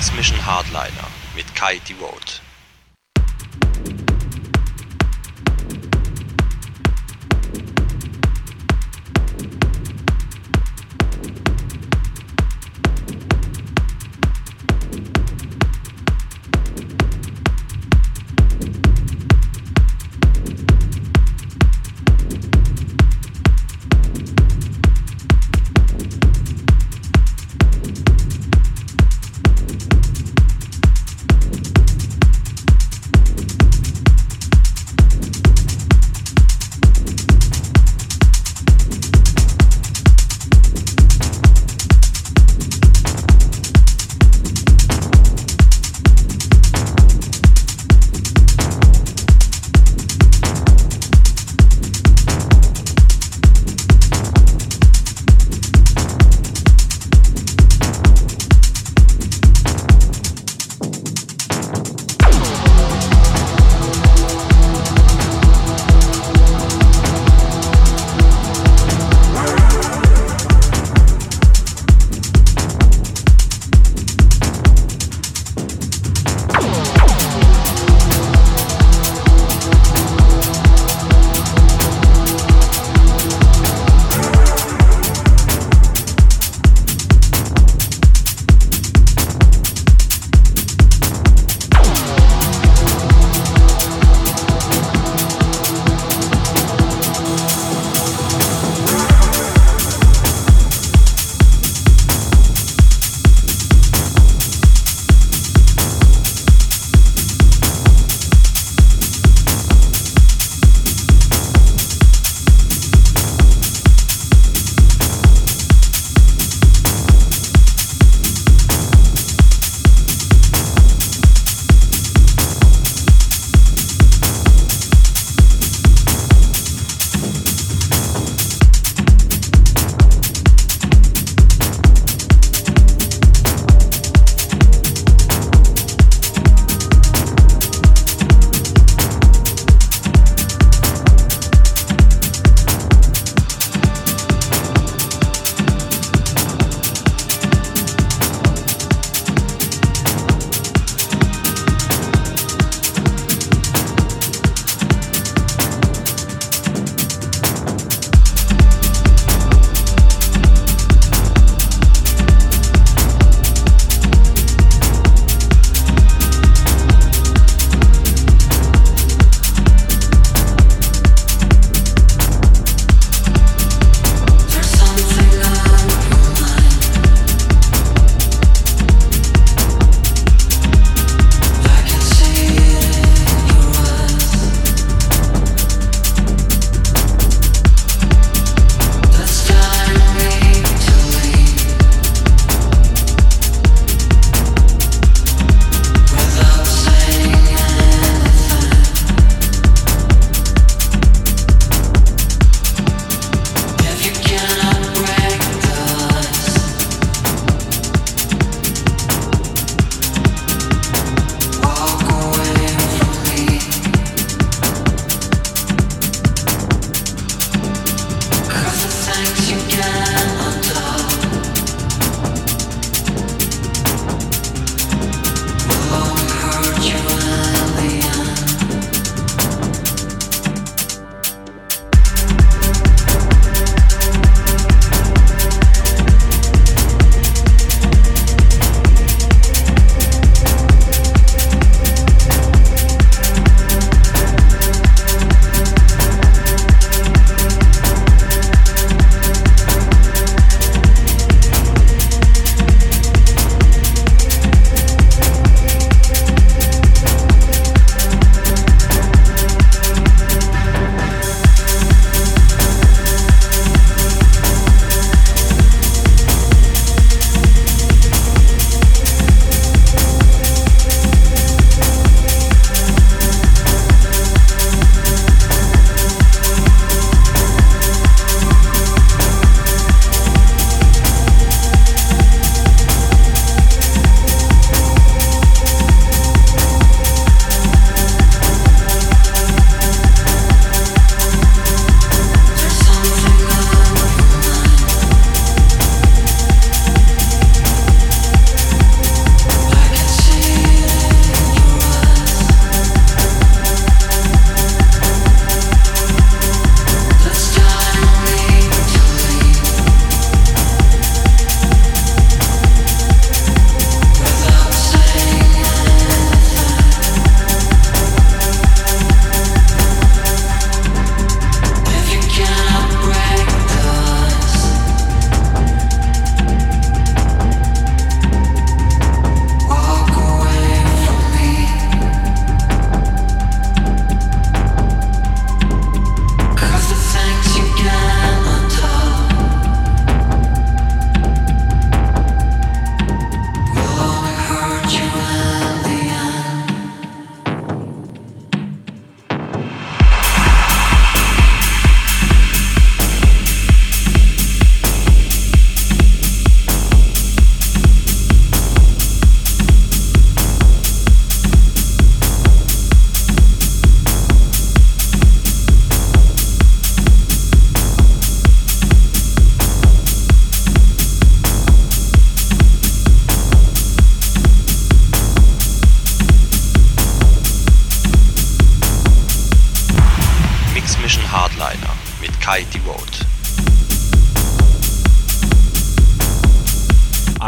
Transmission Hardliner mit Kai Devote.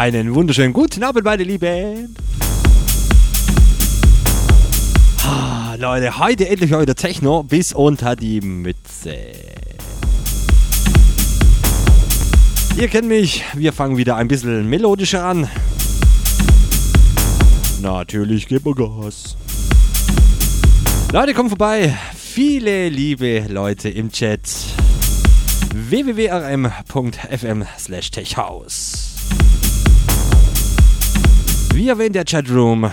Einen wunderschönen guten Abend, meine Lieben. Leute, heute endlich wieder Techno bis unter die Mütze. Ihr kennt mich, wir fangen wieder ein bisschen melodischer an. Natürlich geben wir Gas. Leute, kommt vorbei. Viele liebe Leute im Chat. www.rm.fm slash. Wie erwähnt der Chatroom,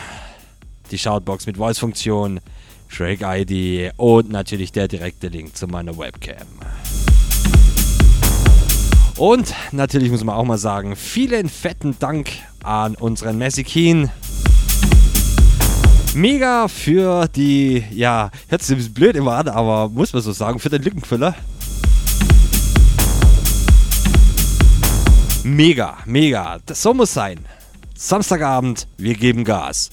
die Shoutbox mit Voice-Funktion, Shrek-ID und natürlich der direkte Link zu meiner Webcam. Und natürlich muss man auch mal sagen, vielen fetten Dank an unseren Messi Keen. Mega für die, ja, hört sich ein bisschen blöd immer an, aber muss man so sagen, für den Lückenfüller. Mega, mega. Das so muss sein. Samstagabend, wir geben Gas.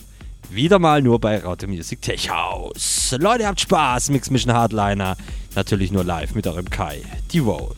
Wieder mal nur bei Raute Music Tech House. Leute, habt Spaß. Mix Mission Hardliner. Natürlich nur live mit eurem Kai. Die Vote.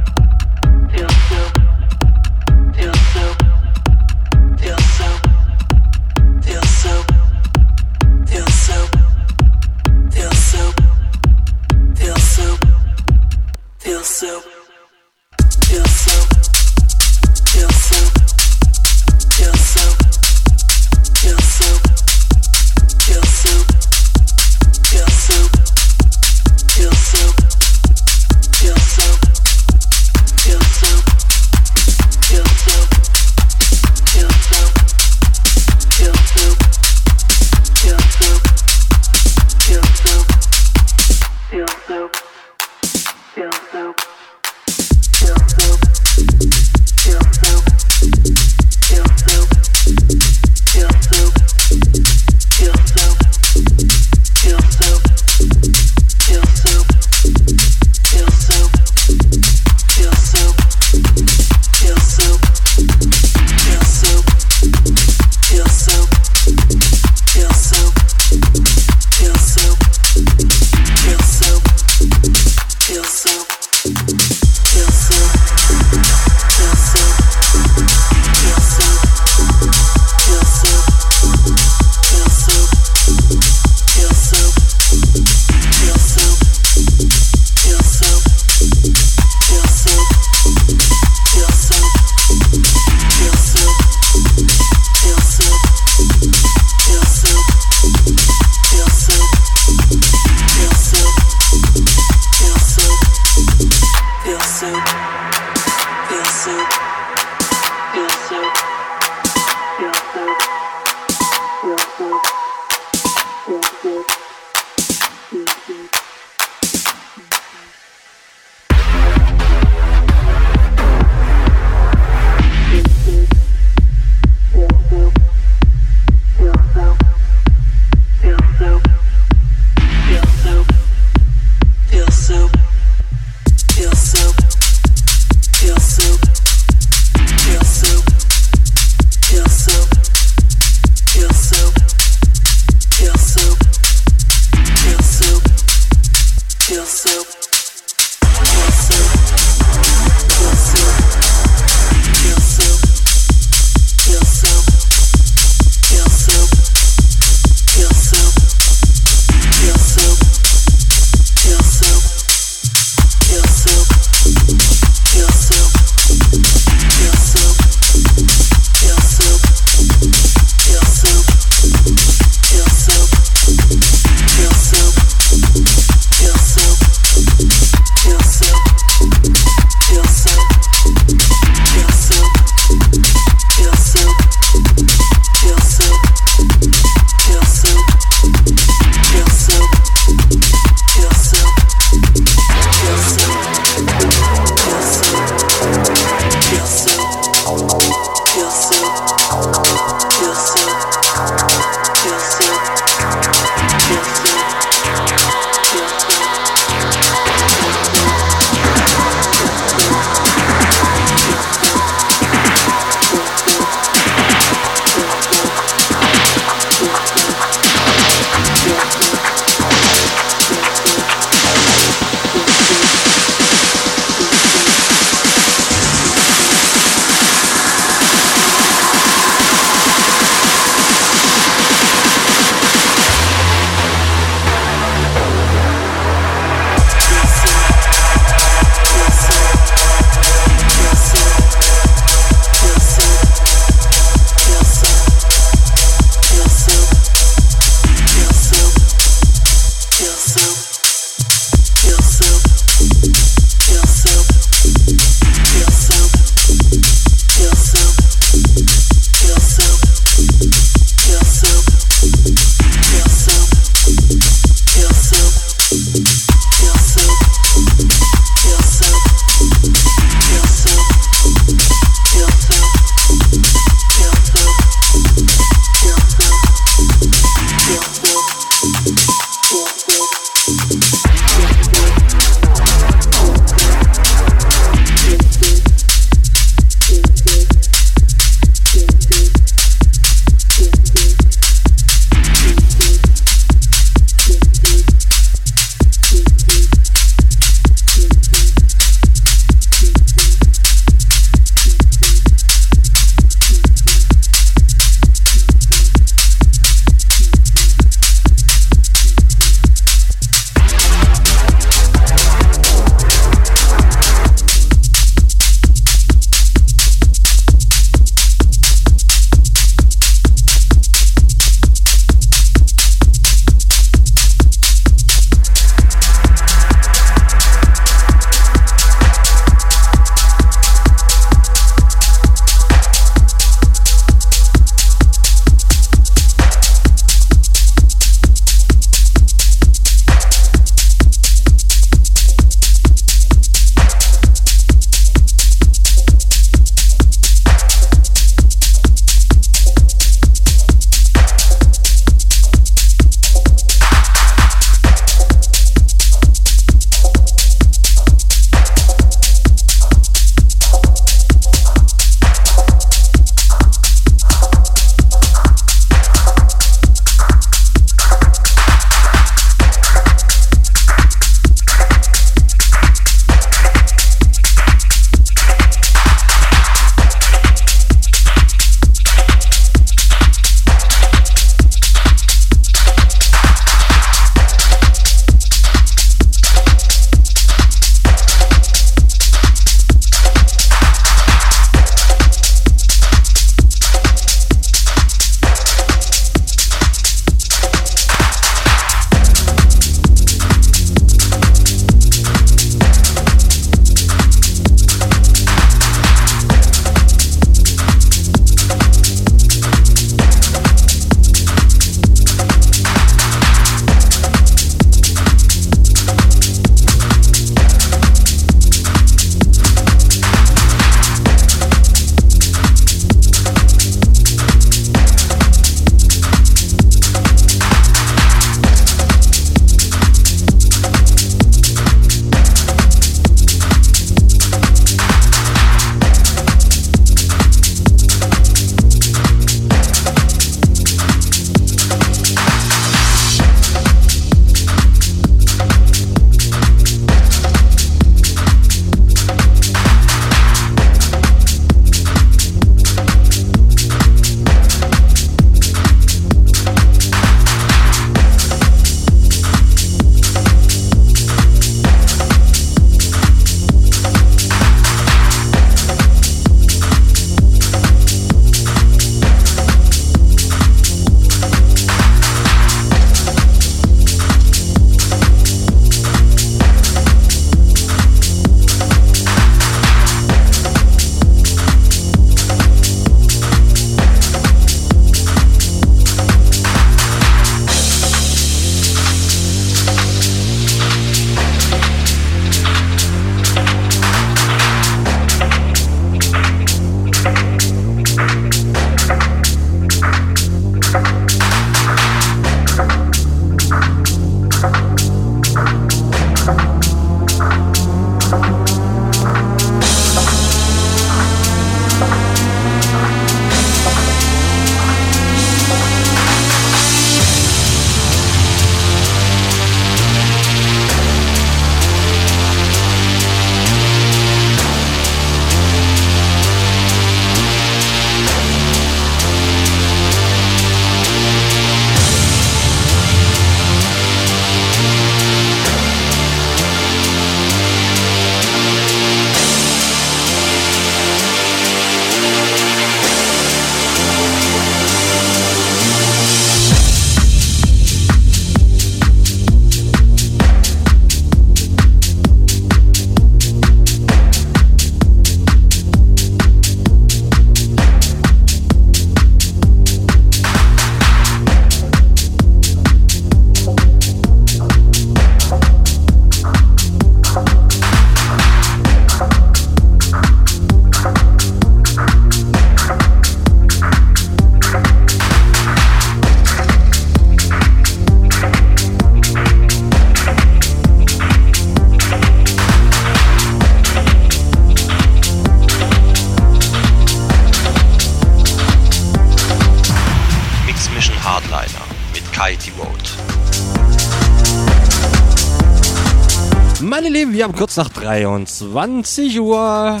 Kurz nach 23 Uhr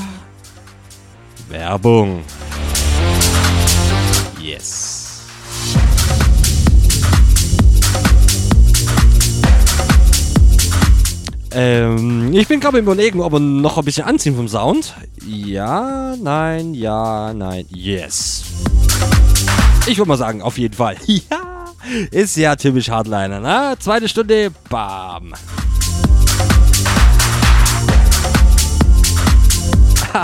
Werbung. Yes. Ähm, ich bin gerade überlegen, ob wir noch ein bisschen anziehen vom Sound. Ja, nein, ja, nein, yes. Ich würde mal sagen, auf jeden Fall. Ja, ist ja typisch Hardliner, ne? Zweite Stunde, bam.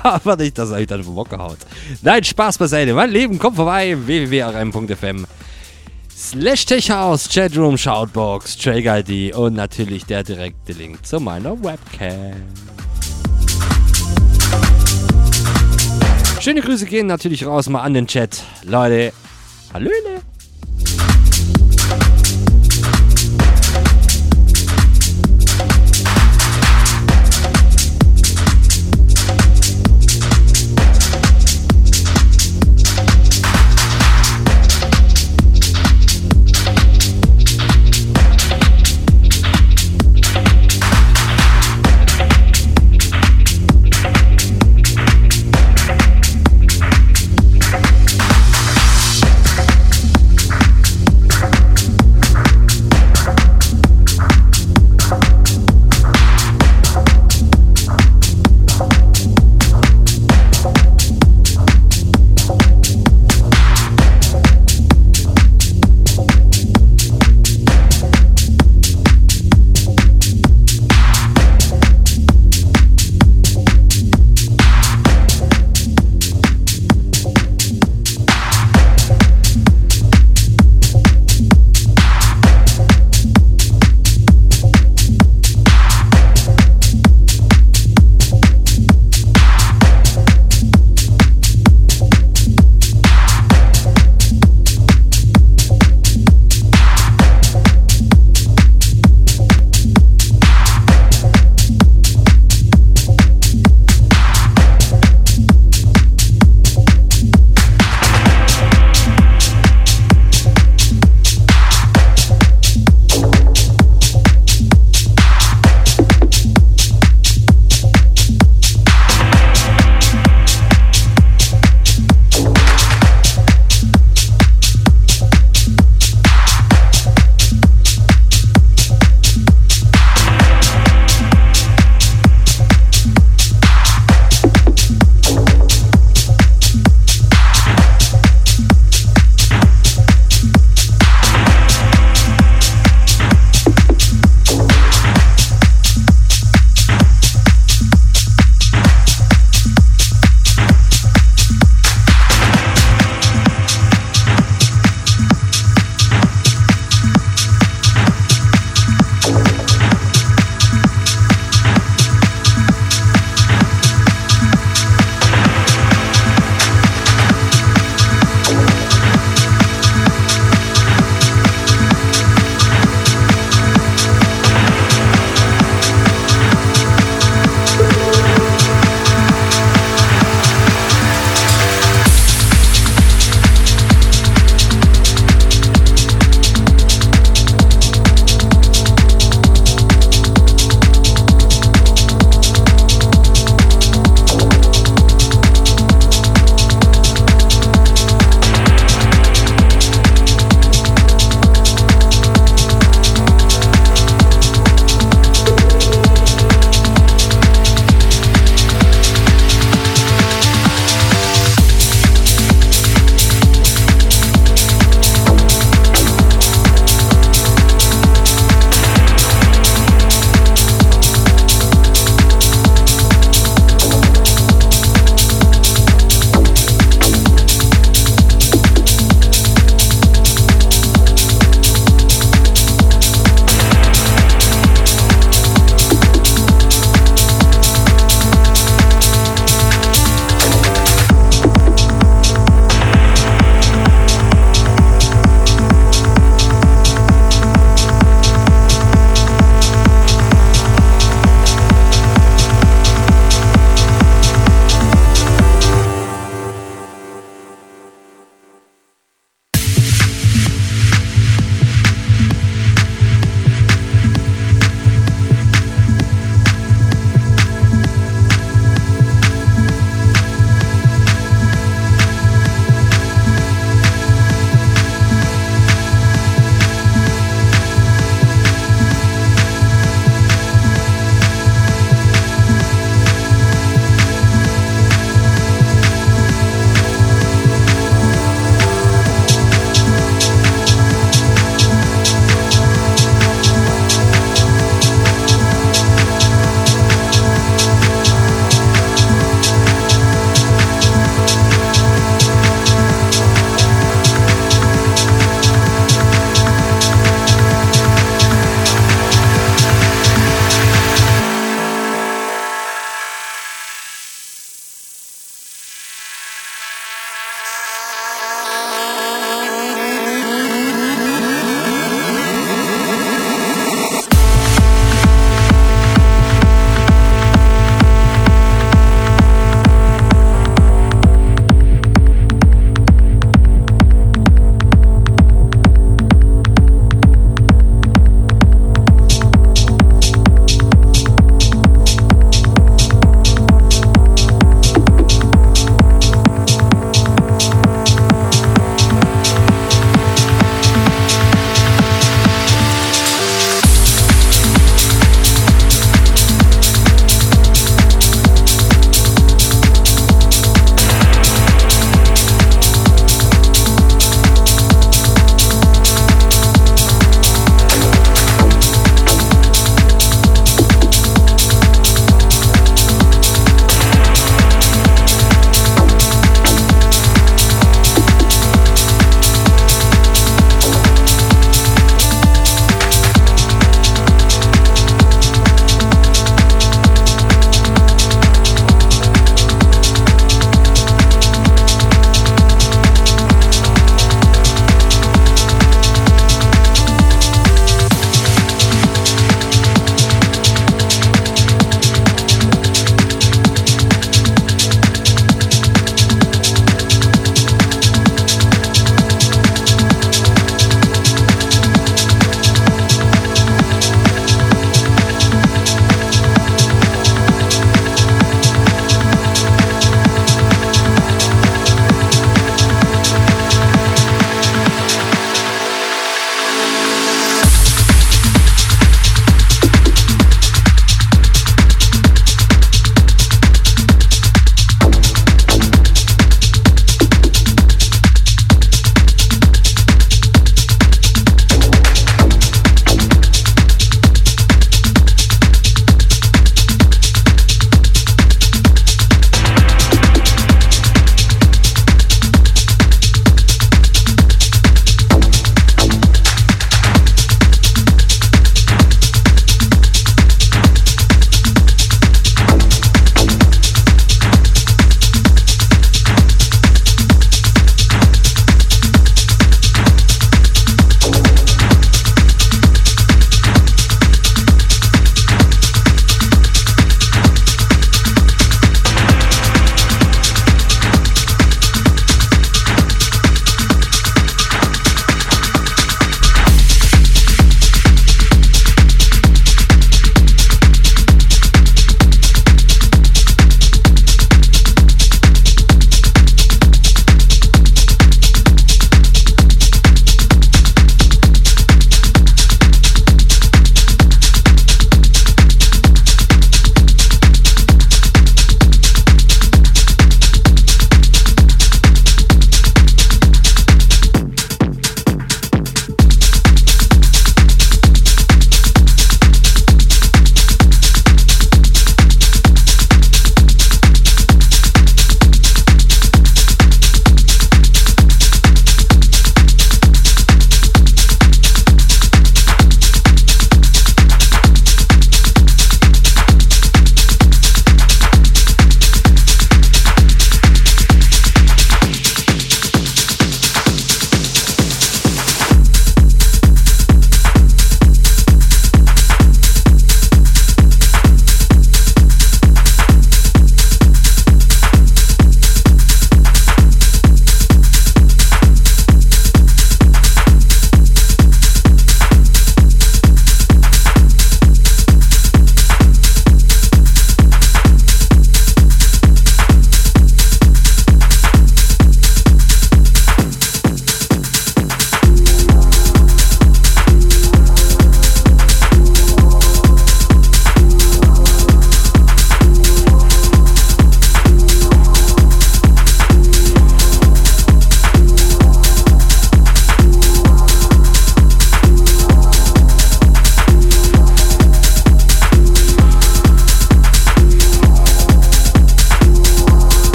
Aber nicht, dass er euch dann vom Bock gehaut. Nein, Spaß beiseite. Mein Leben, kommt vorbei. www.rm.fm slash Techhouse, Chatroom, Shoutbox, Track ID und natürlich der direkte Link zu meiner Webcam. Schöne Grüße gehen natürlich raus mal an den Chat. Leute, Hallöle.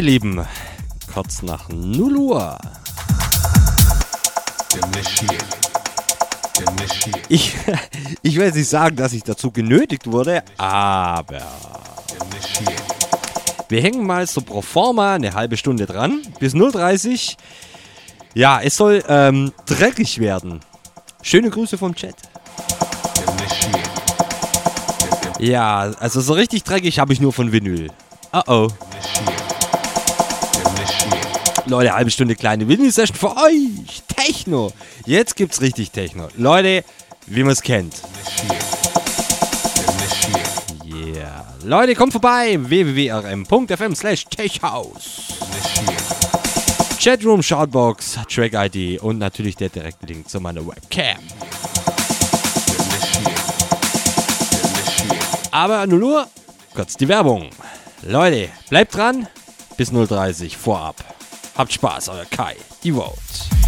Meine Lieben, kurz nach 0 Uhr. Ich, ich will nicht sagen, dass ich dazu genötigt wurde, aber wir hängen mal so pro forma eine halbe Stunde dran, bis 0.30 Ja, es soll ähm, dreckig werden. Schöne Grüße vom Chat. Ja, also so richtig dreckig habe ich nur von Vinyl. Oh oh. Leute, halbe Stunde kleine Vinyl-Session für euch. Techno. Jetzt gibt's richtig Techno. Leute, wie man es kennt. Yeah. Leute, kommt vorbei. www.rm.fm slash techhouse. Chatroom, Shoutbox, Track-ID und natürlich der direkte Link zu meiner Webcam. Aber 0 Uhr, kurz die Werbung. Leute, bleibt dran. Bis 0.30 vorab. Habt Spaß, euer Kai, die Vote.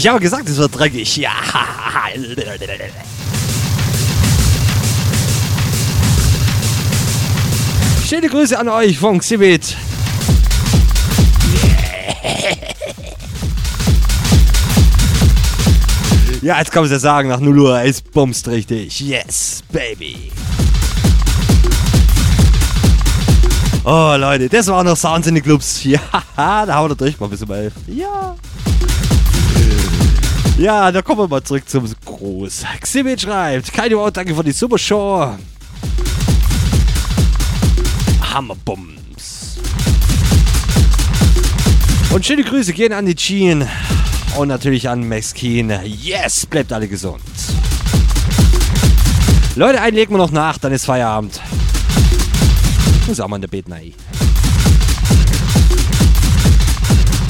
Ich habe gesagt, es wird dreckig. Ja. Schöne Grüße an euch von Xibit. Ja, jetzt kann man ja sagen, nach 0 Uhr, es bumst richtig. Yes, baby. Oh, Leute, das waren noch Sounds in den Clubs. Ja, da haben wir durch mal bis um 11. Ja. Ja, da kommen wir mal zurück zum Groß. Xibit schreibt, keine Wort, danke für die super Show. Hammerbums. Und schöne Grüße gehen an die Jean und natürlich an Max Keen. Yes, bleibt alle gesund. Leute, einen legen wir noch nach, dann ist Feierabend. Muss auch mal in der Bett rein.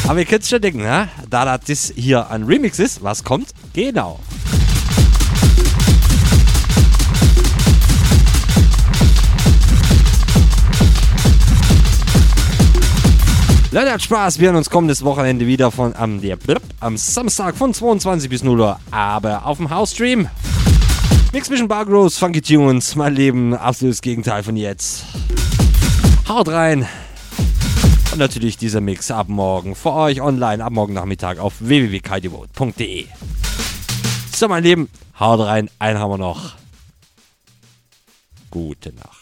Aber ihr könnt es schon denken, ne? Da das hier ein Remix ist, was kommt? Genau. Leute, hat Spaß. Wir hören uns kommendes Wochenende wieder von am, der, am Samstag von 22 bis 0 Uhr. Aber auf dem House-Stream. Mix Mission Bar Gross, Funky Tunes. Mein Leben, absolutes Gegenteil von jetzt. Haut rein. Und natürlich dieser Mix ab morgen für euch online, ab morgen Nachmittag auf www.kaidevote.de. So, mein Lieben, haut rein. Einen haben wir noch. Gute Nacht.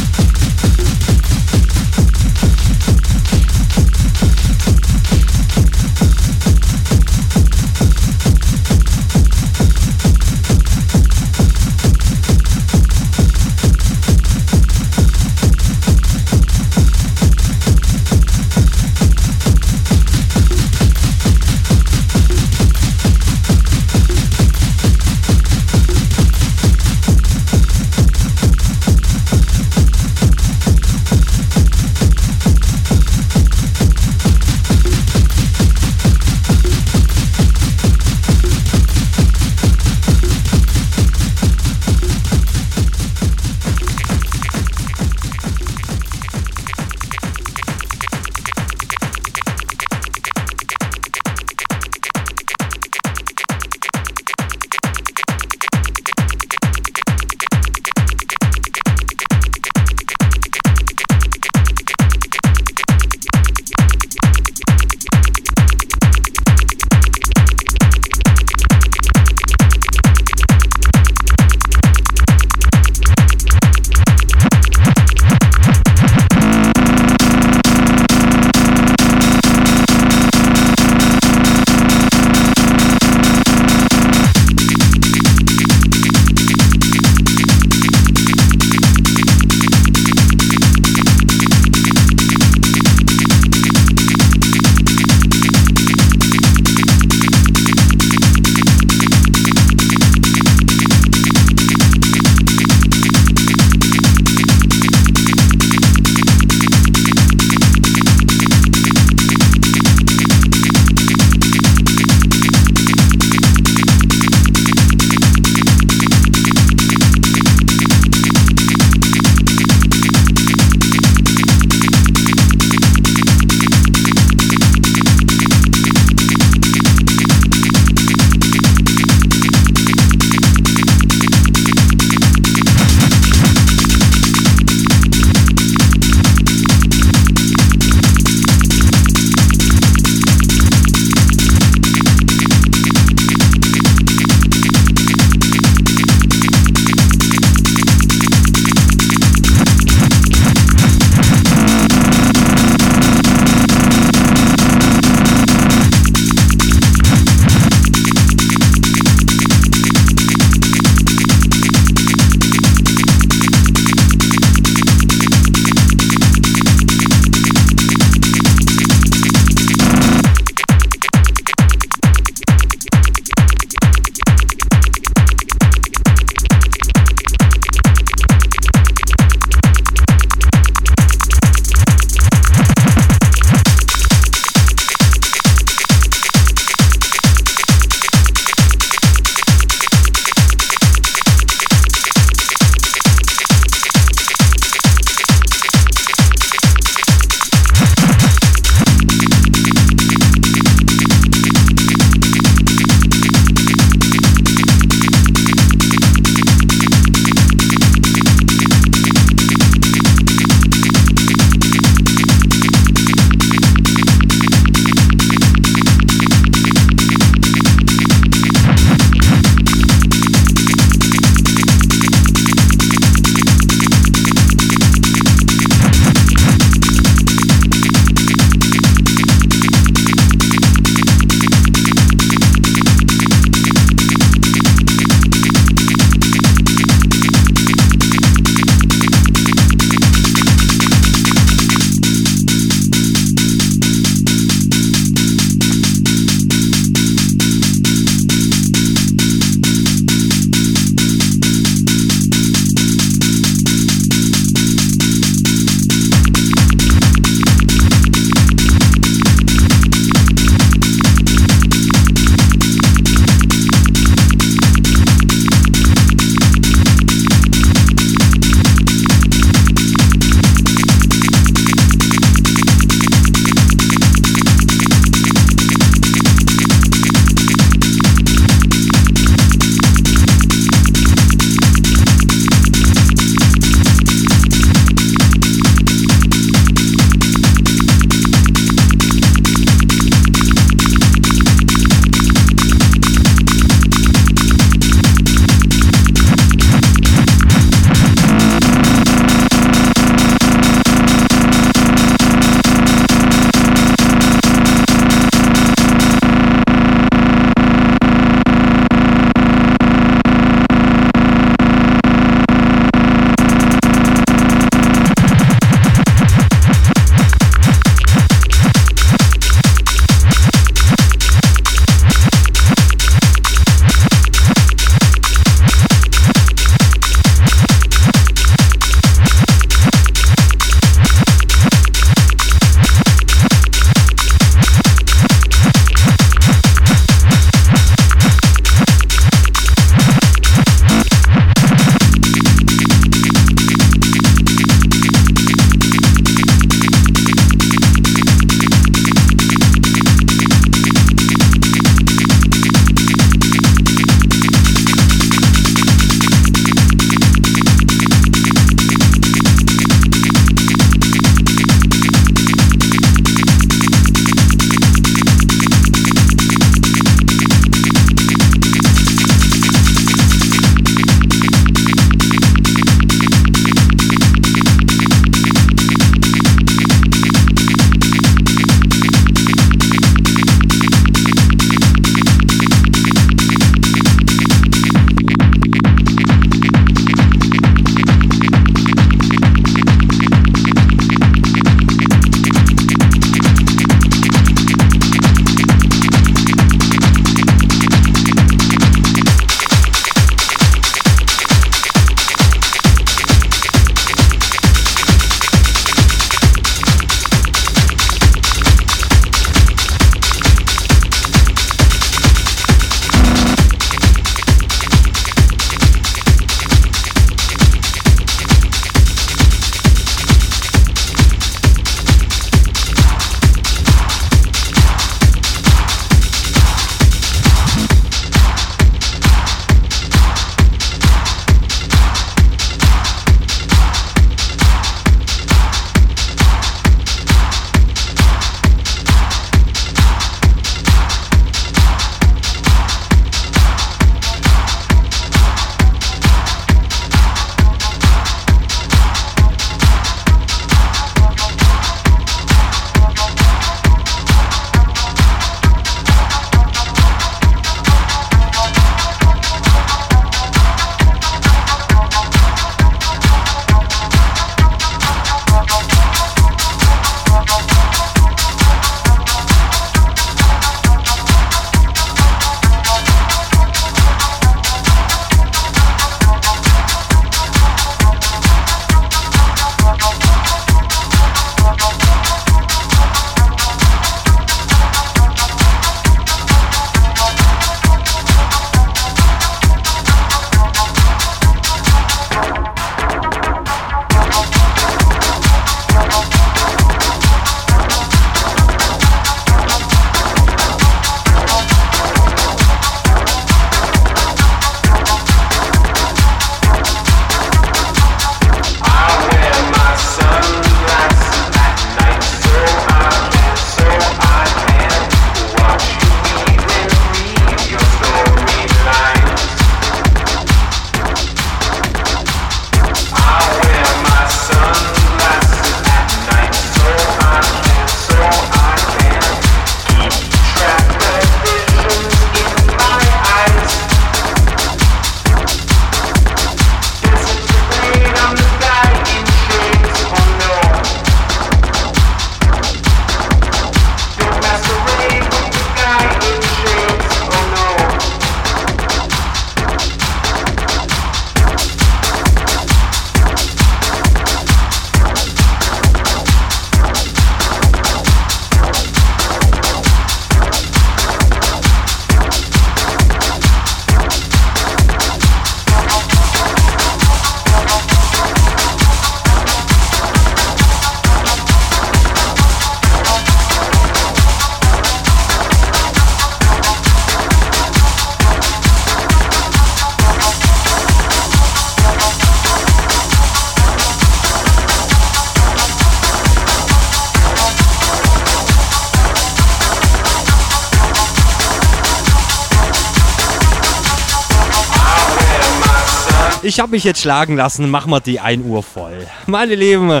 Ich habe mich jetzt schlagen lassen. Machen wir die 1 Uhr voll. Meine Lieben.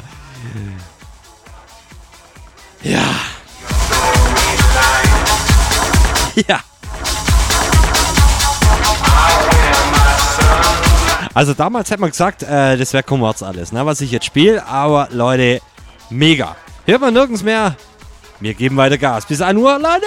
Ja. Ja. Also damals hätte man gesagt, äh, das wäre Kommerz alles, ne, was ich jetzt spiele. Aber Leute, mega. Hört man nirgends mehr. Wir geben weiter Gas. Bis 1 Uhr, Leute.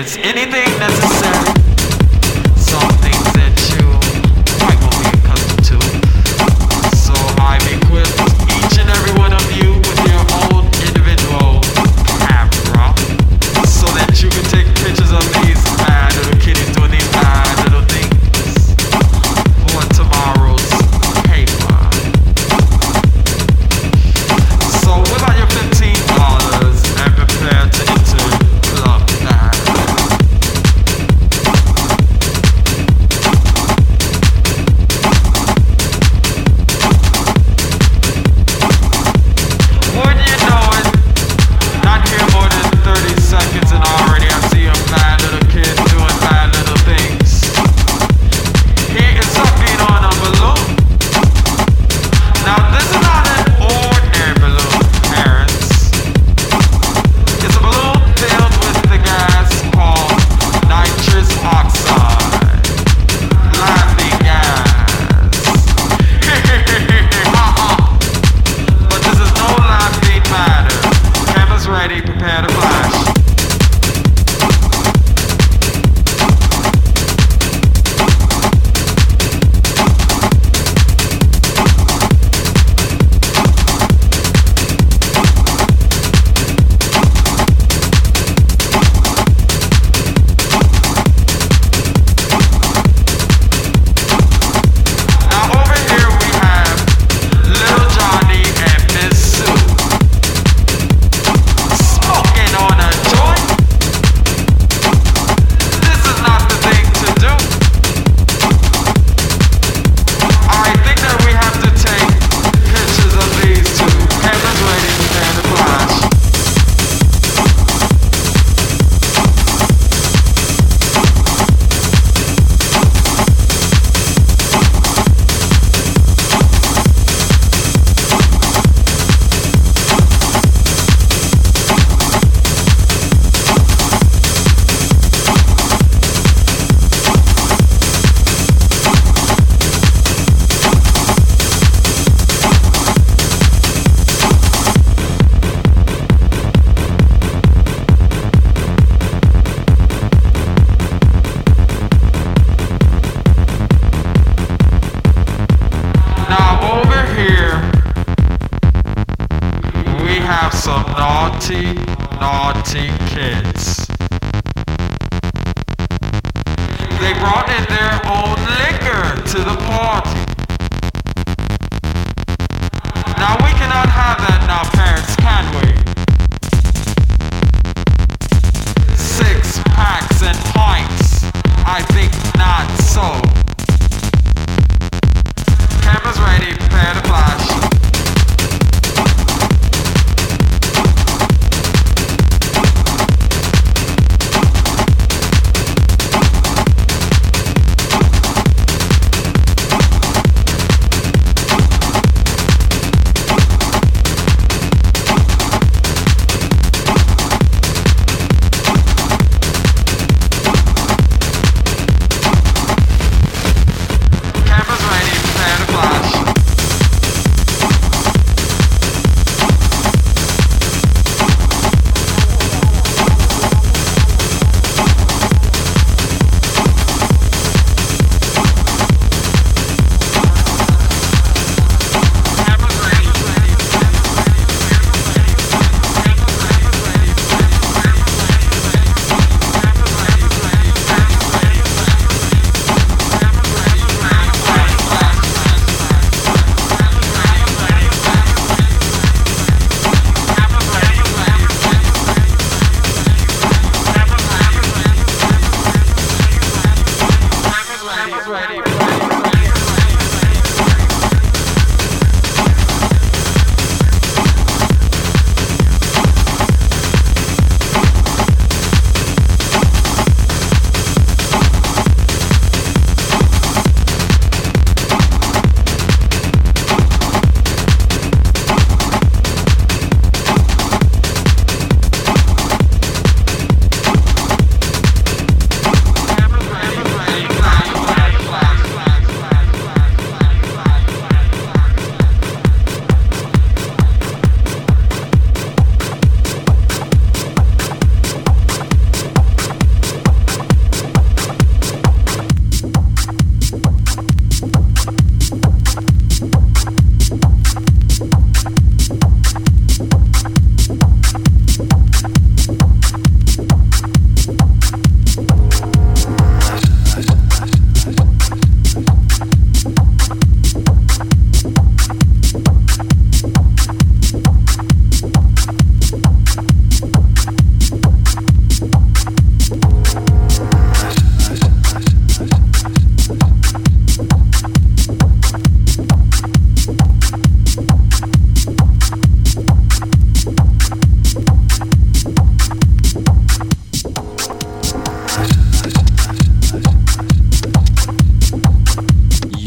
is anything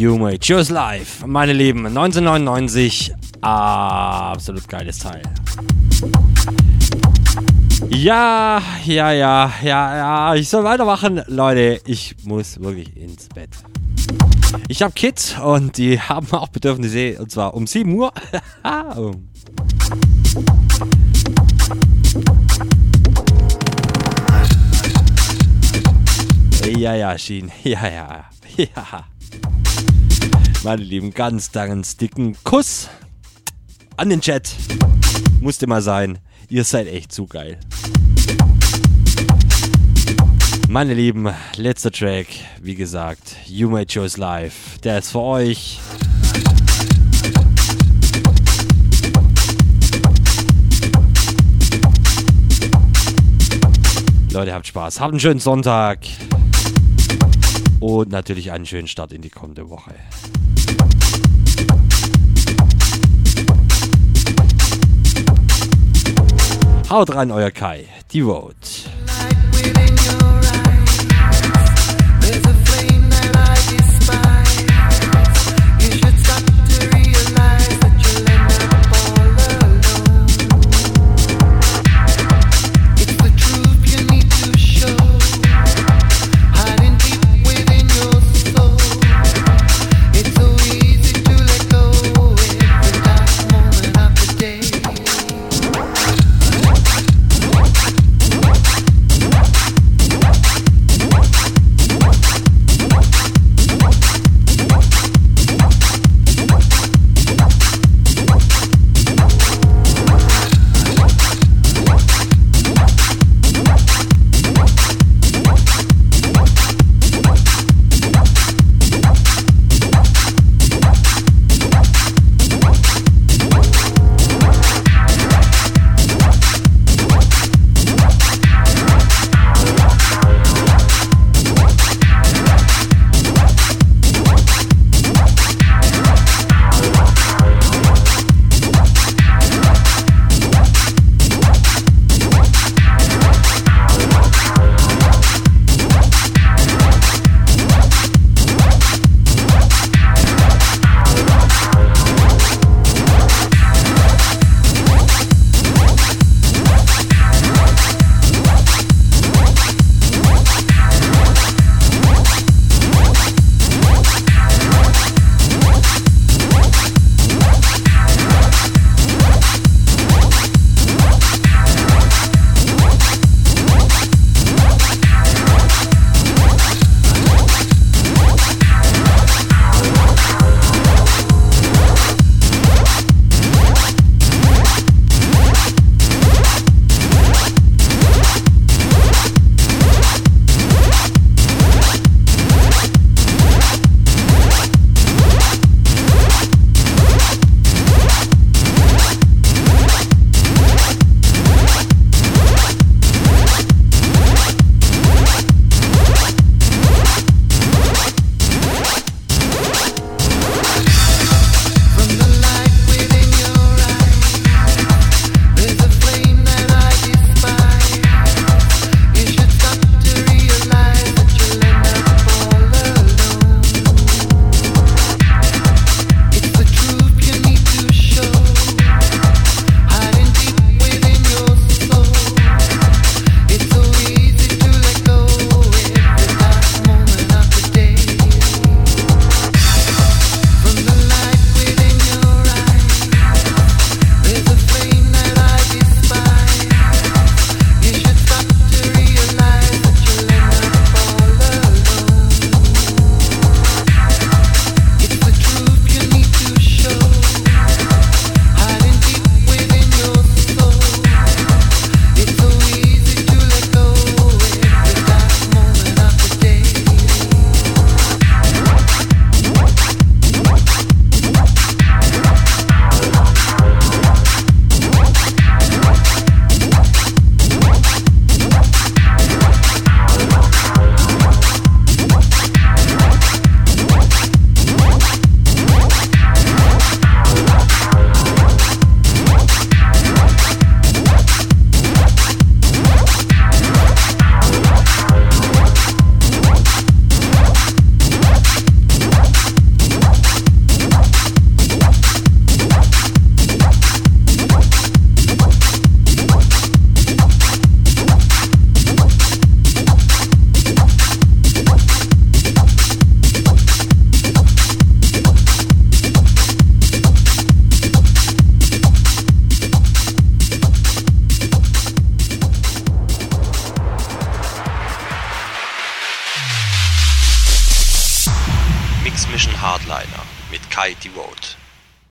You May Choose Life, meine Lieben, 1999, absolut geiles Teil. Ja, ja, ja, ja, ja, ich soll weitermachen. Leute, ich muss wirklich ins Bett. Ich habe Kids und die haben auch Bedürfnisse, und zwar um 7 Uhr. Ja, ja, Schien, ja, ja, ja. Meine Lieben, ganz, ganz dicken Kuss an den Chat. Musste mal sein. Ihr seid echt zu geil. Meine Lieben, letzter Track, wie gesagt, You May Choose Live. Der ist für euch. Leute, habt Spaß. Habt einen schönen Sonntag. Und natürlich einen schönen Start in die kommende Woche. Haut rein, euer Kai. Die Vote.